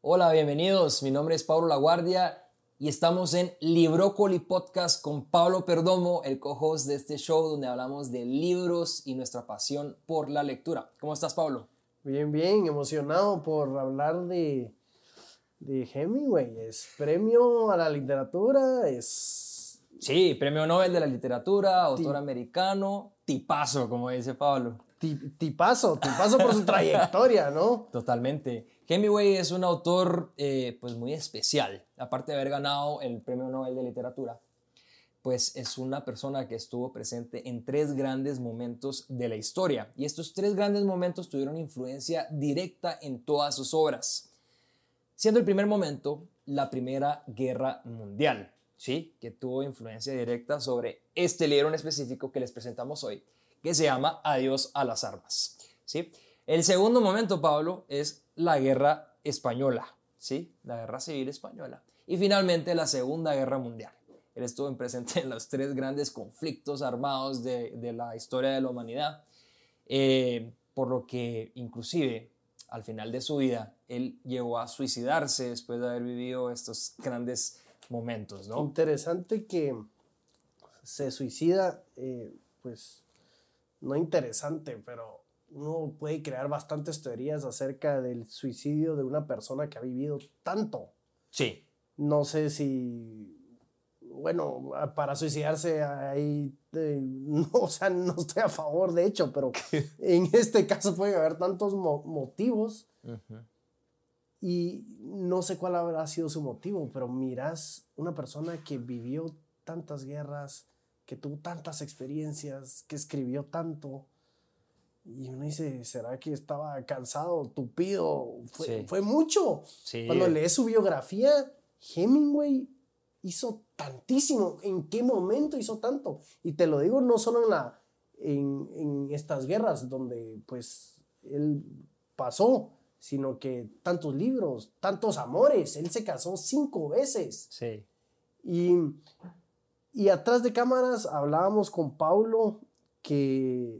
Hola, bienvenidos. Mi nombre es Pablo Laguardia y estamos en Librócoli Podcast con Pablo Perdomo, el co-host de este show donde hablamos de libros y nuestra pasión por la lectura. ¿Cómo estás, Pablo? Bien, bien, emocionado por hablar de, de Hemingway. Es premio a la literatura, es... Sí, premio Nobel de la literatura, autor americano, tipazo, como dice Pablo. Tipazo, tipazo por su trayectoria, ¿no? Totalmente. Hemingway es un autor eh, pues muy especial, aparte de haber ganado el Premio Nobel de Literatura, pues es una persona que estuvo presente en tres grandes momentos de la historia y estos tres grandes momentos tuvieron influencia directa en todas sus obras, siendo el primer momento la Primera Guerra Mundial, ¿sí? que tuvo influencia directa sobre este libro en específico que les presentamos hoy, que se llama Adiós a las armas. ¿sí? El segundo momento, Pablo, es la guerra española, ¿sí? La guerra civil española. Y finalmente la Segunda Guerra Mundial. Él estuvo presente en los tres grandes conflictos armados de, la historia de la humanidad, eh, por lo que inclusive al final de su vida él llegó a suicidarse después de haber vivido estos grandes momentos, ¿no? Interesante que se suicida, eh, pues no interesante, pero uno puede crear bastantes teorías acerca del suicidio de una persona que ha vivido tanto. Sí. No sé si, bueno, para suicidarse ahí, no, o sea, no estoy a favor de hecho, pero en este caso puede haber tantos motivos. Y no sé cuál habrá sido su motivo, pero miras una persona que vivió tantas guerras, que tuvo tantas experiencias, que escribió tanto y uno dice, ¿será que estaba cansado, tupido? Fue, fue mucho. Cuando lees su biografía, Hemingway hizo tantísimo. ¿En qué momento hizo tanto? Y te lo digo no solo en, la, en, en estas guerras donde pues él pasó, sino que tantos libros, tantos amores. Él se casó cinco veces. Sí. Y, y atrás de cámaras hablábamos con Paulo que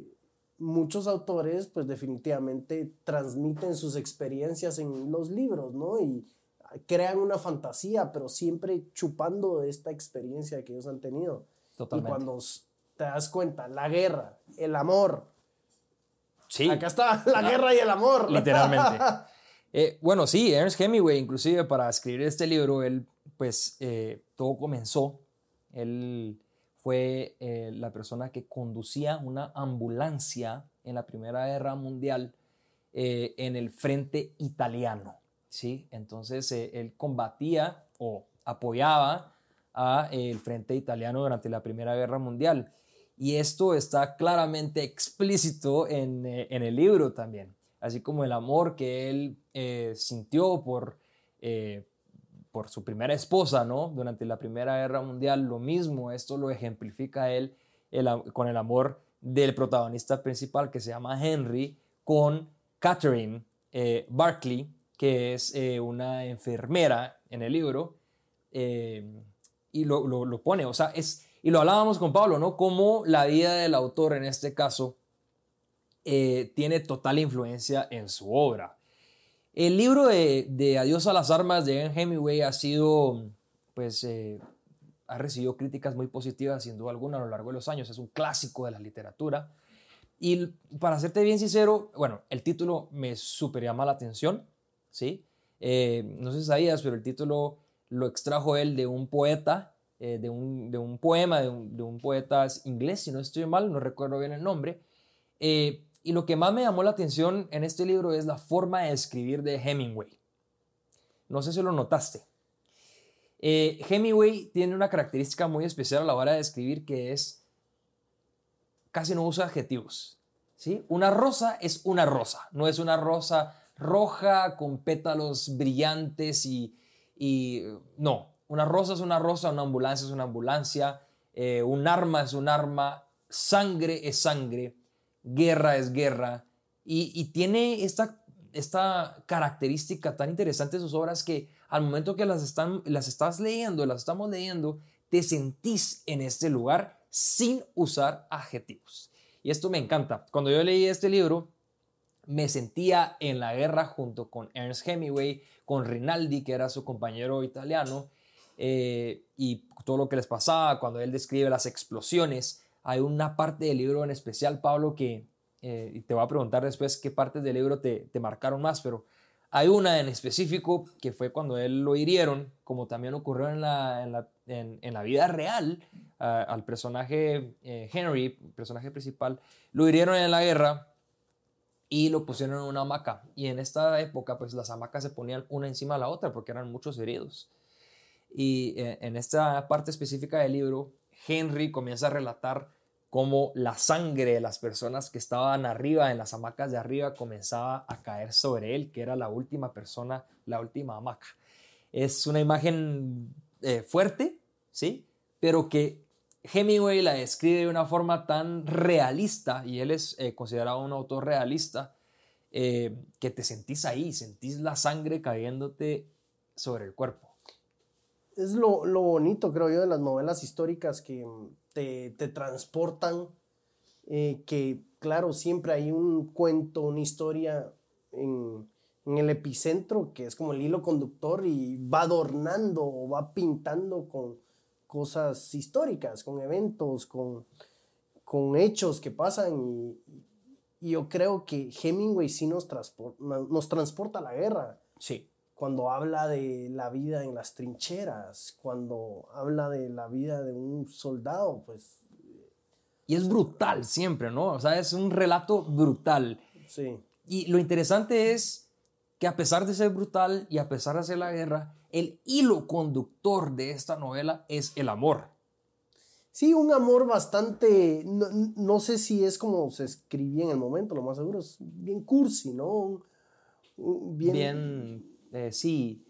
muchos autores pues definitivamente transmiten sus experiencias en los libros, ¿no? Y crean una fantasía, pero siempre chupando de esta experiencia que ellos han tenido. Totalmente. Y cuando te das cuenta, la guerra, el amor. Sí. Acá está la guerra y el amor. Literalmente. Eh, bueno, sí, Ernest Hemingway, inclusive para escribir este libro, él, pues, eh, todo comenzó. Él fue eh, la persona que conducía una ambulancia en la Primera Guerra Mundial en el frente italiano. ¿sí? Entonces él combatía o apoyaba al frente italiano durante la Primera Guerra Mundial. Y esto está claramente explícito en, en el libro también, así como el amor que él sintió por por su primera esposa, ¿no? Durante la Primera Guerra Mundial, lo mismo, esto lo ejemplifica él con el amor del protagonista principal que se llama Henry con Catherine eh, Barclay, que es eh, una enfermera en el libro, eh, y lo, lo, pone, o sea, es, y lo hablábamos con Pablo, ¿no? Cómo la vida del autor en este caso tiene total influencia en su obra. El libro de, Adiós a las armas de Hemingway ha sido, pues, eh, ha recibido críticas muy positivas, sin duda alguna, a lo largo de los años. Es un clásico de la literatura. Y para serte bien sincero, bueno, el título me super llama la atención, ¿sí? Eh, no sé si sabías, pero el título lo extrajo él de un poeta, eh, de, un, de, un, poema de un, de un, poeta inglés, si no estoy mal, no recuerdo bien el nombre. Y lo que más me llamó la atención en este libro es la forma de escribir de Hemingway. No sé si lo notaste. Eh, Hemingway tiene una característica muy especial a la hora de escribir que es casi no usa adjetivos. ¿sí? Una rosa es una rosa, no es una rosa roja con pétalos brillantes y, no, una rosa es una rosa, una ambulancia es una ambulancia, eh, un arma es un arma, sangre es sangre guerra es guerra, y, tiene esta, esta característica tan interesante de sus obras que al momento que las, están, las estás leyendo, las estamos leyendo, te sentís en este lugar sin usar adjetivos. Y esto me encanta. Cuando yo leí este libro, me sentía en la guerra junto con Ernst Hemingway, con Rinaldi, que era su compañero italiano, eh, y todo lo que les pasaba cuando él describe las explosiones. Hay una parte del libro en especial, Pablo, que eh, te voy a preguntar después qué partes del libro te, te, marcaron más, pero hay una en específico que fue cuando él lo hirieron, como también ocurrió en la, en la, en, la vida real, al personaje eh, Henry, personaje principal, lo hirieron en la guerra y lo pusieron en una hamaca. Y en esta época, pues las hamacas se ponían una encima de la otra porque eran muchos heridos. Y eh, en esta parte específica del libro, Henry comienza a relatar cómo la sangre de las personas que estaban arriba, en las hamacas de arriba, comenzaba a caer sobre él, que era la última persona, la última hamaca. Es una imagen eh, fuerte, ¿sí? Pero que Hemingway la describe de una forma tan realista, y él es eh, considerado un autor realista, que te sentís ahí, sentís la sangre cayéndote sobre el cuerpo. Es lo, lo bonito, creo yo, de las novelas históricas que te, transportan, eh, que claro, siempre hay un cuento, una historia en, el epicentro que es como el hilo conductor y va adornando o va pintando con cosas históricas, con eventos, con, con hechos que pasan y, yo creo que Hemingway sí nos, nos transporta a la guerra. Sí cuando habla de la vida en las trincheras, cuando habla de la vida de un soldado, pues... Y es brutal siempre, ¿no? O sea, es un relato brutal. Sí. Y lo interesante es que a pesar de ser brutal y a pesar de hacer la guerra, el hilo conductor de esta novela es el amor. Sí, un amor bastante, no, sé si es como se escribía en el momento, lo más seguro es bien cursi, ¿no? bien eh, sí,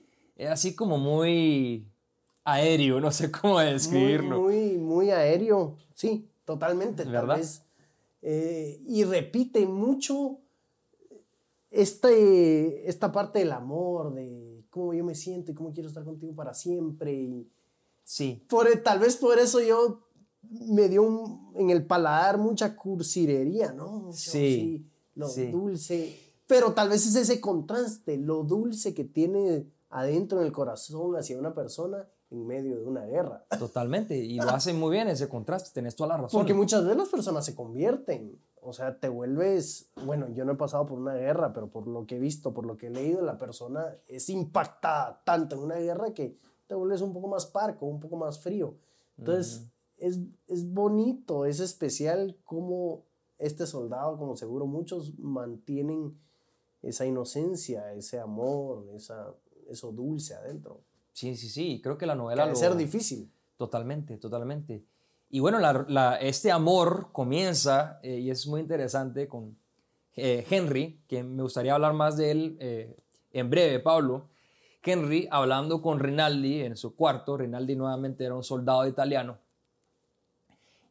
así como muy aéreo, no sé cómo describirlo. Muy, muy, aéreo, sí, totalmente. ¿verdad? Eh, y repite mucho este, esta parte del amor, de cómo yo me siento y cómo quiero estar contigo para siempre. Y sí. Por, tal vez por eso yo me dio en el paladar mucha cursirería, ¿no? sí. lo dulce pero tal vez es ese contraste, lo dulce que tiene adentro en el corazón hacia una persona en medio de una guerra. Totalmente, y lo hace muy bien ese contraste, tenés toda la razón. Porque muchas veces las personas se convierten, o sea, te vuelves, bueno, yo no he pasado por una guerra, pero por lo que he visto, por lo que he leído, la persona es impactada tanto en una guerra que te vuelves un poco más parco, un poco más frío. Entonces, es, es bonito, es especial cómo este soldado, como seguro muchos, mantienen esa inocencia, ese amor, esa, eso dulce adentro. Sí, sí, sí, creo que la novela... Debe ser difícil. Totalmente, totalmente. Y bueno, este amor comienza, eh, y es muy interesante, con eh, Henry, que me gustaría hablar más de él eh, en breve, Pablo. Henry hablando con Rinaldi en su cuarto, Rinaldi nuevamente era un soldado italiano,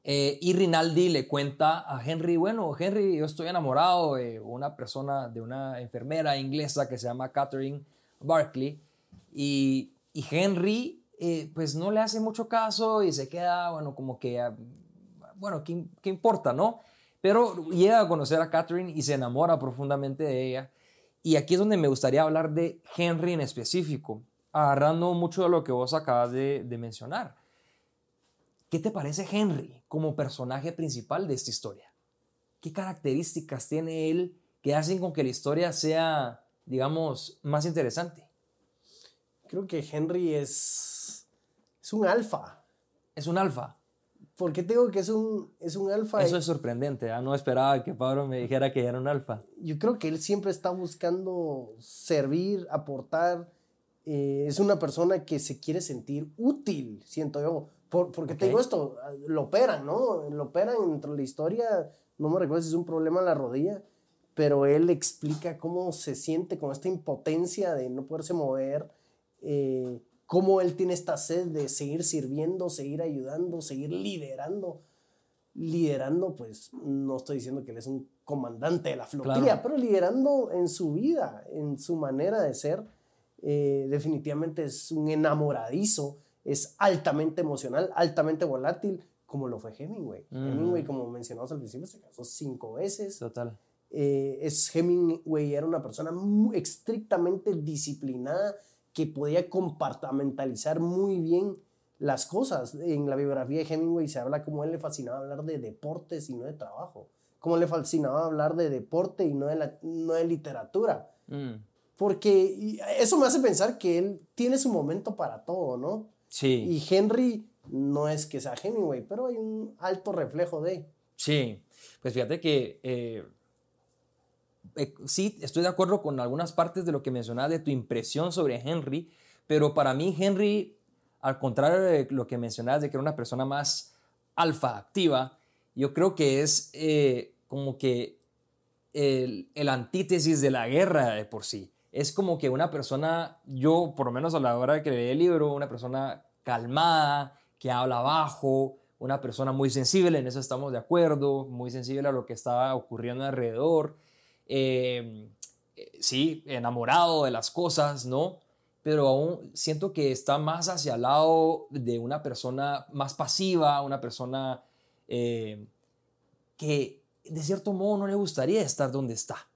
eh, y Rinaldi le cuenta a Henry, bueno, Henry, yo estoy enamorado de una persona, de una enfermera inglesa que se llama Catherine Barkley. Y, Henry, eh, pues no le hace mucho caso y se queda, bueno, como que, ah, bueno, ¿qué, ¿qué, importa, no? Pero llega a conocer a Catherine y se enamora profundamente de ella. Y aquí es donde me gustaría hablar de Henry en específico, agarrando mucho de lo que vos acabas de mencionar. ¿Qué te parece Henry como personaje principal de esta historia? ¿Qué características tiene él que hacen con que la historia sea, digamos, más interesante? Creo que Henry es, es un alfa. Es un alfa. ¿Por qué te digo que es un, es un alfa? Eso es sorprendente, ¿ah? no esperaba que Pablo me dijera que era un alfa. Yo creo que él siempre está buscando servir, aportar. Eh, es una persona que se quiere sentir útil, siento yo porque te digo esto, lo operan, ¿no? Lo operan dentro de la historia, no me recuerdo si es un problema en la rodilla, pero él explica cómo se siente con esta impotencia de no poderse mover, eh, cómo él tiene esta sed de seguir sirviendo, seguir ayudando, seguir liderando. Liderando, pues no estoy diciendo que él es un comandante de la flotilla, pero liderando en su vida, en su manera de ser, eh, definitivamente es un enamoradizo es altamente emocional, altamente volátil, como lo fue Hemingway. Hemingway, como mencionamos al principio, se casó cinco veces. Total. Eh, es Hemingway era una persona muy estrictamente disciplinada que podía compartamentalizar muy bien las cosas. En la biografía de Hemingway se habla como él le fascinaba hablar de deportes y no de trabajo. Como le fascinaba hablar de deporte y no de, la, no de literatura. Mm. Porque eso me hace pensar que él tiene su momento para todo, ¿no? Sí. Y Henry no es que sea Hemingway, pero hay un alto reflejo de. Sí, pues fíjate que eh, eh, sí, estoy de acuerdo con algunas partes de lo que mencionabas de tu impresión sobre Henry, pero para mí Henry, al contrario de lo que mencionabas de que era una persona más alfa activa, yo creo que es eh, como que el, el antítesis de la guerra de por sí es como que una persona, yo por lo menos a la hora de que leí el libro, una persona calmada, que habla bajo, una persona muy sensible, en eso estamos de acuerdo, muy sensible a lo que estaba ocurriendo alrededor, em, sí, enamorado de las cosas, ¿no? Pero aún siento que está más hacia el lado de una persona más pasiva, una persona eh, que de cierto modo no le gustaría estar donde está.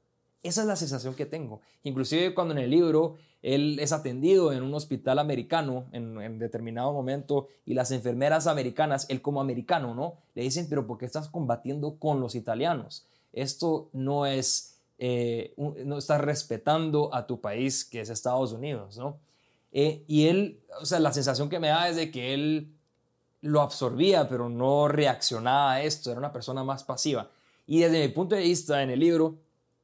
Esa es la sensación que tengo. Inclusive cuando en el libro él es atendido en un hospital americano en, determinado momento y las enfermeras americanas, él como americano, ¿no? Le dicen, pero ¿por qué estás combatiendo con los italianos? Esto no es, eh, no estás respetando a tu país que es Estados Unidos, ¿no? Eh, y él, o sea, la sensación que me da es de que él lo absorbía, pero no reaccionaba a esto, era una persona más pasiva. Y desde mi punto de vista en el libro,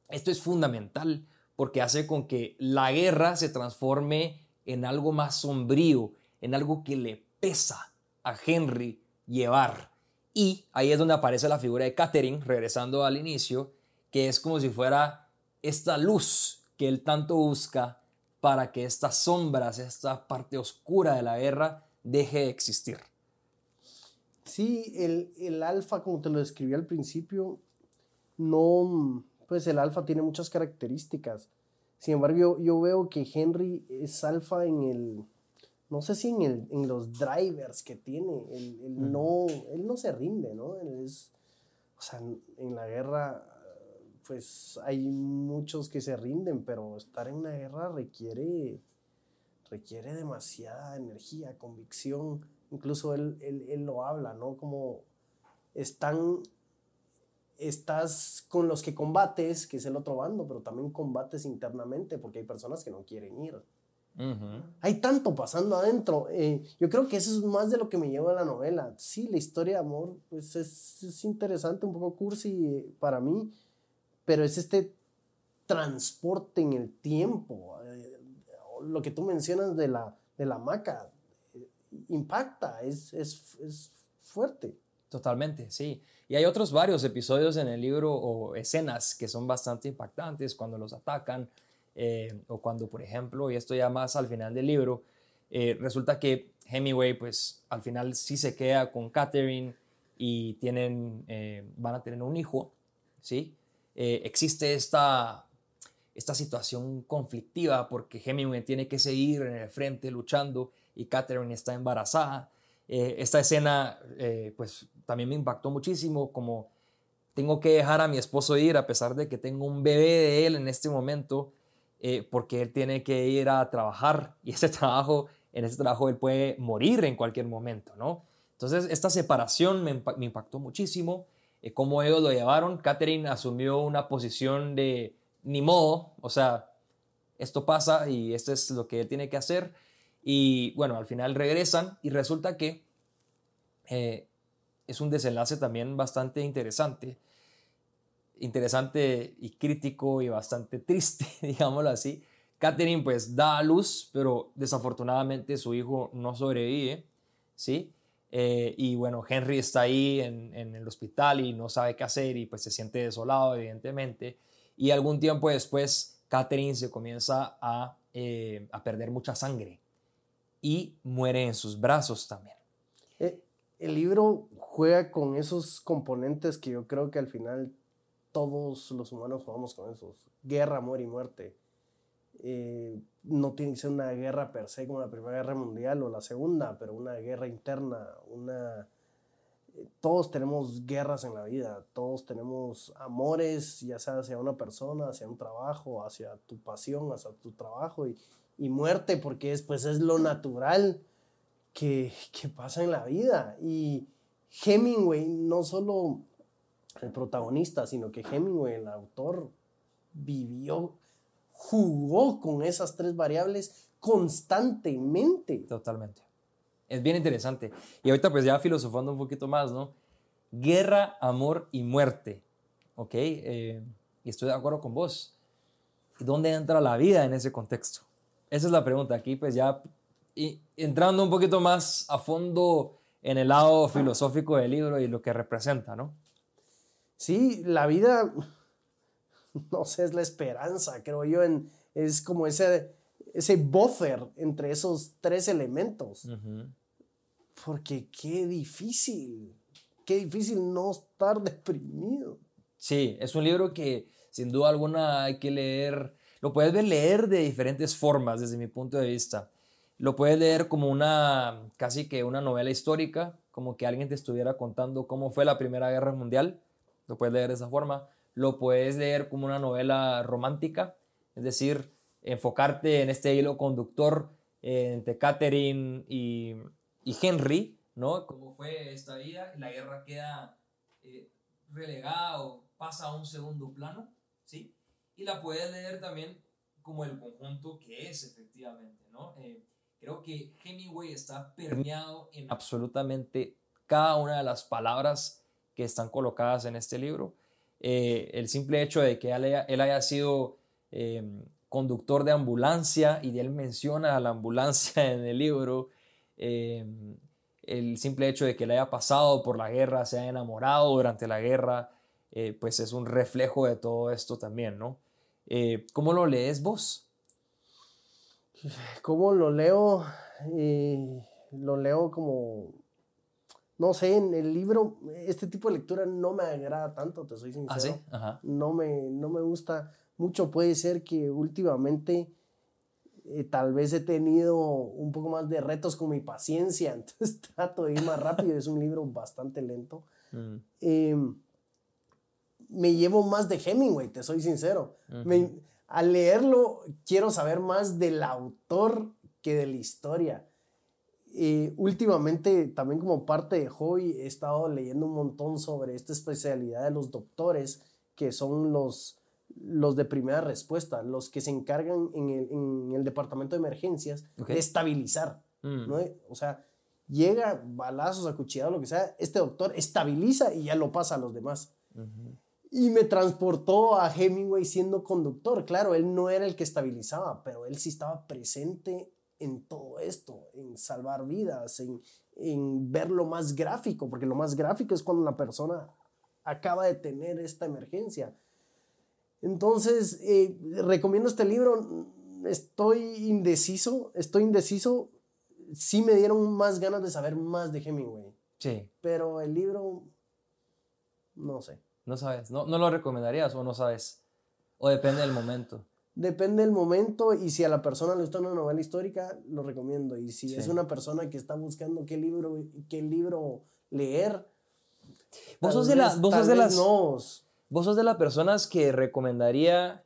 esto es fundamental porque hace con que la guerra se transforme en algo más sombrío, en algo que le pesa a Henry llevar. Y ahí es donde aparece la figura de Catherine, regresando al inicio, que es como si fuera esta luz que él tanto busca para que estas sombras, esta parte oscura de la guerra, deje de existir. Sí, el, el alfa, como te lo describí al principio, no, pues el alfa tiene muchas características. Sin embargo, yo, veo que Henry es alfa en el, no sé si en, el, en los drivers que tiene, él, no, él no se rinde, ¿no? es, o sea, en la guerra, pues hay muchos que se rinden, pero estar en una guerra requiere, requiere demasiada energía, convicción. Incluso él, él, él lo habla, ¿no? Como están estás con los que combates, que es el otro bando, pero también combates internamente porque hay personas que no quieren ir. Hay tanto pasando adentro. Eh, yo creo que eso es más de lo que me lleva a la novela. Sí, la historia de amor pues es, es interesante, un poco cursi eh, para mí, pero es este transporte en el tiempo. Eh, lo que tú mencionas de la, de la maca impacta, es, es, es fuerte. Totalmente, sí. Y hay otros varios episodios en el libro o escenas que son bastante impactantes cuando los atacan eh, o cuando, por ejemplo, y esto ya más al final del libro, eh, resulta que Hemingway, pues al final sí se queda con Catherine y tienen, eh, van a tener un hijo, ¿sí? existe esta, esta situación conflictiva porque Hemingway tiene que seguir en el frente luchando y Catherine está embarazada eh, esta escena, eh, pues también me impactó muchísimo, como tengo que dejar a mi esposo ir a pesar de que tengo un bebé de él en este momento, eh, porque él tiene que ir a trabajar y ese trabajo, en ese trabajo él puede morir en cualquier momento, ¿no? Entonces, esta separación me, impactó muchísimo, cómo ellos lo llevaron. Catherine asumió una posición de ni modo, o sea, esto pasa y esto es lo que él tiene que hacer. Y bueno, al final regresan y resulta que eh, es un desenlace también bastante interesante. Interesante y crítico y bastante triste, digámoslo así. Catherine pues da a luz, pero desafortunadamente su hijo no sobrevive, ¿sí? Eh, y bueno, Henry está ahí en, el hospital y no sabe qué hacer y pues se siente desolado, evidentemente. Y algún tiempo después, Catherine se comienza a, eh, a perder mucha sangre y muere en sus brazos también. Eh, el libro juega con esos componentes que yo creo que al final todos los humanos jugamos con esos. Guerra, amor y muerte. Eh, no tiene que ser una guerra per se como la Primera Guerra Mundial o la Segunda, pero una guerra interna, una, todos tenemos guerras en la vida, todos tenemos amores, ya sea hacia una persona, hacia un trabajo, hacia tu pasión, hacia tu trabajo y, y muerte, porque es, pues, es lo natural que, que pasa en la vida. Y Hemingway, no solo el protagonista, sino que Hemingway, el autor, vivió, jugó con esas tres variables constantemente. Totalmente. Es bien interesante. Y ahorita pues ya filosofando un poquito más, ¿no? Guerra, amor y muerte. ¿Ok? Eh, y estoy de acuerdo con vos. ¿Dónde entra la vida en ese contexto? Esa es la pregunta. Aquí pues ya y entrando un poquito más a fondo en el lado filosófico del libro y lo que representa, ¿no? Sí, la vida, no sé, es la esperanza, creo yo, en, es como ese, ese buffer entre esos tres elementos. Porque qué difícil, qué difícil no estar deprimido. Sí, es un libro que sin duda alguna hay que leer, lo puedes leer de diferentes formas desde mi punto de vista. Lo puedes leer como una, casi que una novela histórica, como que alguien te estuviera contando cómo fue la Primera Guerra Mundial, lo puedes leer de esa forma. Lo puedes leer como una novela romántica, es decir, enfocarte en este hilo conductor entre Catherine y, Henry, ¿no? Cómo fue esta vida, la guerra queda eh, relegada o pasa a un segundo plano, ¿sí? Y la puedes leer también como el conjunto que es efectivamente, ¿no? Eh, creo que Hemingway está permeado en absolutamente cada una de las palabras que están colocadas en este libro. Eh, el simple hecho de que él haya, sido em, conductor de ambulancia y él menciona a la ambulancia en el libro, em, el simple hecho de que él haya pasado por la guerra, se haya enamorado durante la guerra, eh, pues es un reflejo de todo esto también, ¿no? Eh, ¿Cómo lo lees vos? ¿Cómo lo leo? lo leo como no sé, en el libro, este tipo de lectura no me agrada tanto, te soy ¿Ah, sincero. No, me, no me gusta mucho. Puede ser que últimamente eh, tal vez he tenido un poco más de retos con mi paciencia, entonces trato de ir más rápido. es un libro bastante lento. Mm. Em, me llevo más de Hemingway, te soy sincero. Al leerlo, quiero saber más del autor que de la historia. Eh, últimamente, también como parte de hobby, he estado leyendo un montón sobre esta especialidad de los doctores, que son los, los de primera respuesta, los que se encargan en el, en el departamento de emergencias de estabilizar. Mm. ¿no? O sea, llega balazos, acuchillados, lo que sea, este doctor estabiliza y ya lo pasa a los demás. Y me transportó a Hemingway siendo conductor. Claro, él no era el que estabilizaba, pero él sí estaba presente en todo esto, en salvar vidas, en, en ver lo más gráfico, porque lo más gráfico es cuando la persona acaba de tener esta emergencia. Entonces, eh, recomiendo este libro. Estoy indeciso, estoy indeciso. Sí me dieron más ganas de saber más de Hemingway. Sí. Pero el libro, no sé. No sabes, no, no lo recomendarías o no sabes. O depende del momento. Depende del momento y si a la persona le gusta una novela histórica, lo recomiendo. Y si es una persona que está buscando qué libro, qué libro leer, vos sos de, la, vos sos de las vos sos de las personas que recomendaría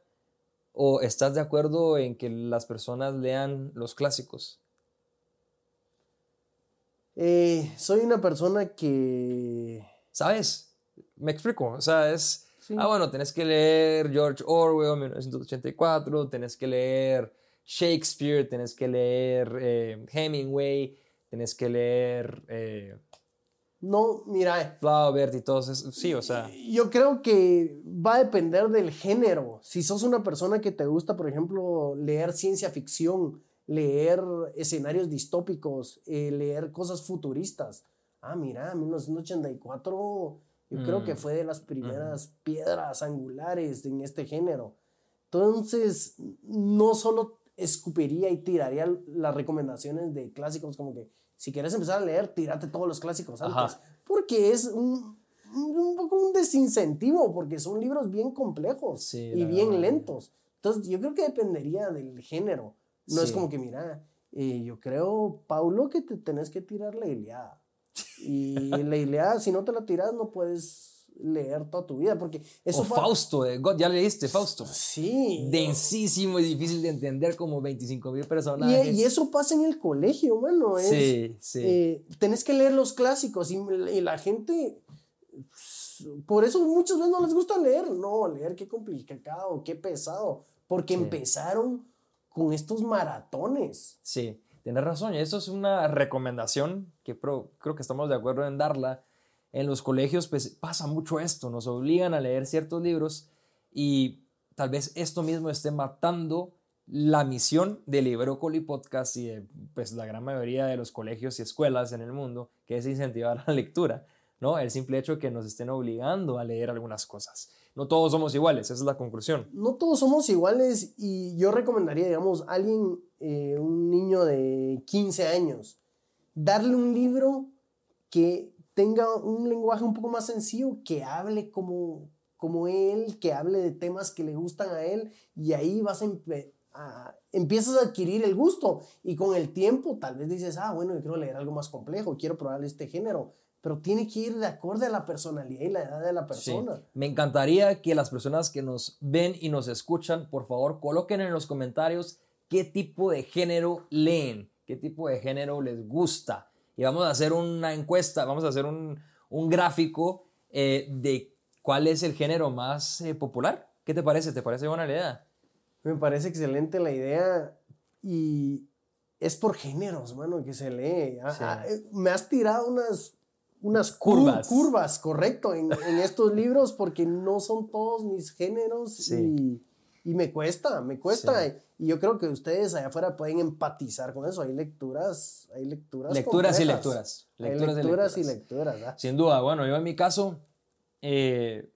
o estás de acuerdo en que las personas lean los clásicos. Eh, soy una persona que... ¿Sabes? Me explico. O sea, es Ah, bueno, tenés que leer George Orwell, 1984, tenés que leer Shakespeare, tenés que leer eh, Hemingway, tenés que leer... Eh, no, mira. Flaubert y todos esos. Sí, o sea. Yo creo que va a depender del género. Si sos una persona que te gusta, por ejemplo, leer ciencia ficción, leer escenarios distópicos, eh, leer cosas futuristas. Ah, mira, 1984 yo creo que mm. fue de las primeras piedras angulares en este género. Entonces, no solo escupiría y tiraría las recomendaciones de clásicos, como que si quieres empezar a leer, tírate todos los clásicos antes. Porque es un, un, poco un desincentivo, porque son libros bien complejos y bien lentos. Entonces, yo creo que dependería del género. No es como que, mira, eh, yo creo, Paulo, que te tenés que tirar la Iliada. Y la Ilíada, si no te la tiras, no puedes leer toda tu vida, porque eso... O Fausto, de God, ya leíste Fausto. Sí. Densísimo y difícil de entender como 25 mil Y, personajes. y eso pasa en el colegio, mano. Es, Sí, sí. eh, tenés que leer los clásicos y, y la gente... Por eso muchas veces no les gusta leer. No, leer qué complicado, qué pesado. Porque Sí. empezaron con estos maratones. Sí, tienes razón. Y es una recomendación que creo que estamos de acuerdo en darla. En los colegios pues pasa mucho esto, nos obligan a leer ciertos libros y tal vez esto mismo esté matando la misión de Librócoli Podcast y de pues, la gran mayoría de los colegios y escuelas en el mundo, que es incentivar la lectura, ¿no? El simple hecho de que nos estén obligando a leer algunas cosas. No todos somos iguales, esa es la conclusión. no todos somos iguales y yo recomendaría, digamos, a alguien, eh, un niño de 15 años, darle un libro que tenga un lenguaje un poco más sencillo, que hable como, como él, que hable de temas que le gustan a él y ahí vas a, a- empiezas a adquirir el gusto y con el tiempo tal vez dices, ah, bueno, yo quiero leer algo más complejo, quiero probar este género, pero tiene que ir de acorde a la personalidad y la edad de la Sí. persona. Me encantaría que las personas que nos ven y nos escuchan, por favor, coloquen en los comentarios qué tipo de género leen, qué tipo de género les gusta. Y vamos a hacer una encuesta, vamos a hacer un, un gráfico eh, de cuál es el género más eh, popular. ¿Qué te parece? ¿Te parece buena idea? Me parece excelente la idea y es por géneros, mano, que se lee. Ah, Sí. ah, eh, me has tirado unas, unas cu- Curvas. curvas, correcto, en, en estos libros porque no son todos mis géneros Sí. y, y me cuesta, me cuesta. Sí. Y yo creo que ustedes allá afuera pueden empatizar con eso. Hay lecturas, hay lecturas. Lecturas y complejas. lecturas. Hay Lecturas y lecturas y lecturas. lecturas. ¿ah? Sin duda, bueno, yo en mi caso, eh,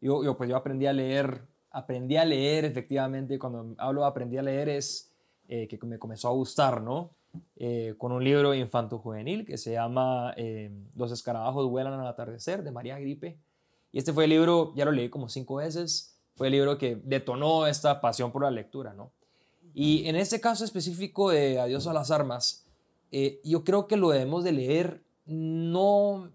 yo, yo, pues yo aprendí a leer, aprendí a leer efectivamente, cuando hablo de aprendí a leer es eh, que me comenzó a gustar, ¿no? Eh, con un libro infanto-juvenil que se llama eh, Los escarabajos vuelan al atardecer, de María Gripe. Y este fue el libro, ya lo leí como cinco veces, fue el libro que detonó esta pasión por la lectura, ¿no? Y en este caso específico de Adiós a las armas, eh, yo creo que lo debemos de leer no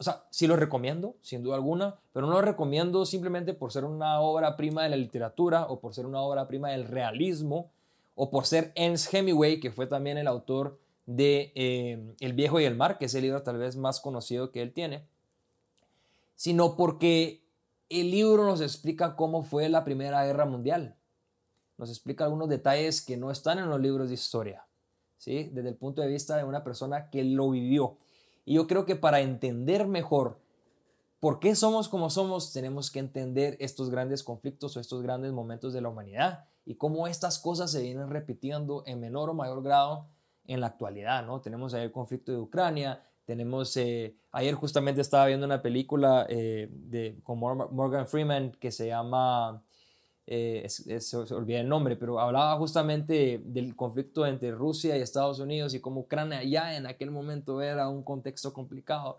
o sea, sí lo recomiendo, sin duda alguna, pero no lo recomiendo simplemente por ser una obra prima de la literatura o por ser una obra prima del realismo o por ser Ernst Hemingway, que fue también el autor de eh, El viejo y el mar, que es el libro tal vez más conocido que él tiene, sino porque el libro nos explica cómo fue la Primera Guerra Mundial. Nos explica algunos detalles que no están en los libros de historia, ¿sí? desde el punto de vista de una persona que lo vivió. Y yo creo que para entender mejor por qué somos como somos, tenemos que entender estos grandes conflictos o estos grandes momentos de la humanidad y cómo estas cosas se vienen repitiendo en menor o mayor grado en la actualidad, ¿no? Tenemos ahí el conflicto de Ucrania, tenemos, eh, ayer justamente estaba viendo una película eh, de, con Mor- Morgan Freeman que se llama, eh, es- es- se olvida el nombre, pero hablaba justamente del conflicto entre Rusia y Estados Unidos y cómo Ucrania ya en aquel momento era un contexto complicado,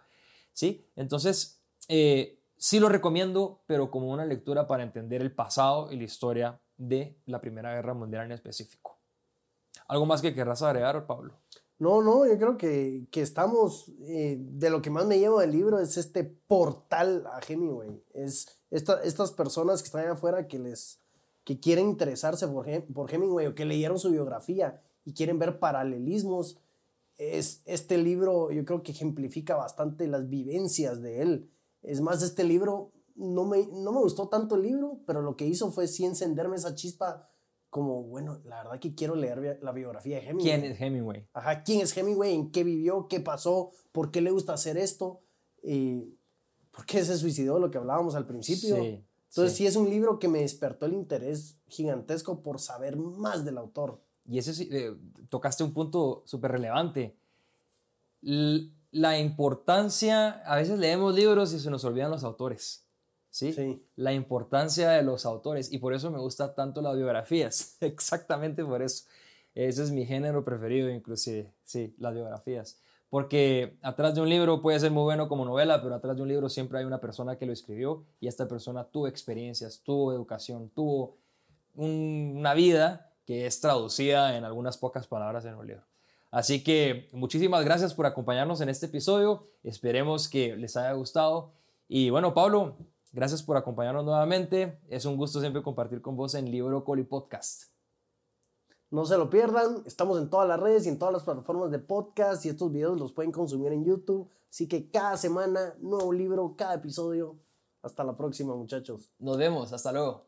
¿sí? Entonces, eh, sí lo recomiendo, pero como una lectura para entender el pasado y la historia de la Primera Guerra Mundial en específico. ¿Algo más que querrás agregar, Pablo? No, no, yo creo que, que estamos, eh, de lo que más me llevo del libro es este portal a Hemingway. Es esta- estas personas que están allá afuera que les, que quieren interesarse por, por Hemingway o que leyeron su biografía y quieren ver paralelismos. Es, este libro yo creo que ejemplifica bastante las vivencias de él. Es más, este libro, no me, no me gustó tanto el libro, pero lo que hizo fue sí encenderme esa chispa como, bueno, la verdad que quiero leer bi- la biografía de Hemingway. ¿Quién es Hemingway? Ajá, quién es Hemingway, en qué vivió, qué pasó, por qué le gusta hacer esto, y por qué se suicidó, lo que hablábamos al principio. Sí, Entonces sí. sí. es un libro que me despertó el interés gigantesco por saber más del autor. Y ese sí, eh, tocaste un punto súper relevante. L- La importancia, a veces leemos libros y se nos olvidan los autores. ¿Sí? Sí. La importancia de los autores. Y por eso me gusta tanto las biografías. Exactamente por eso. Ese es mi género preferido, inclusive. Sí, las biografías. Porque atrás de un libro puede ser muy bueno como novela, pero atrás de un libro siempre hay una persona que lo escribió y esta persona tuvo experiencias, tuvo educación, tuvo un- una vida que es traducida en algunas pocas palabras en un libro. Así que muchísimas gracias por acompañarnos en este episodio. Esperemos que les haya gustado. Y bueno, Pablo, gracias por acompañarnos nuevamente. Es un gusto siempre compartir con vos en Libro Coli Podcast. No se lo pierdan, estamos en todas las redes y en todas las plataformas de podcast y estos videos los pueden consumir en YouTube. Así que cada semana, nuevo libro, cada episodio. Hasta la próxima, muchachos. Nos vemos, hasta luego.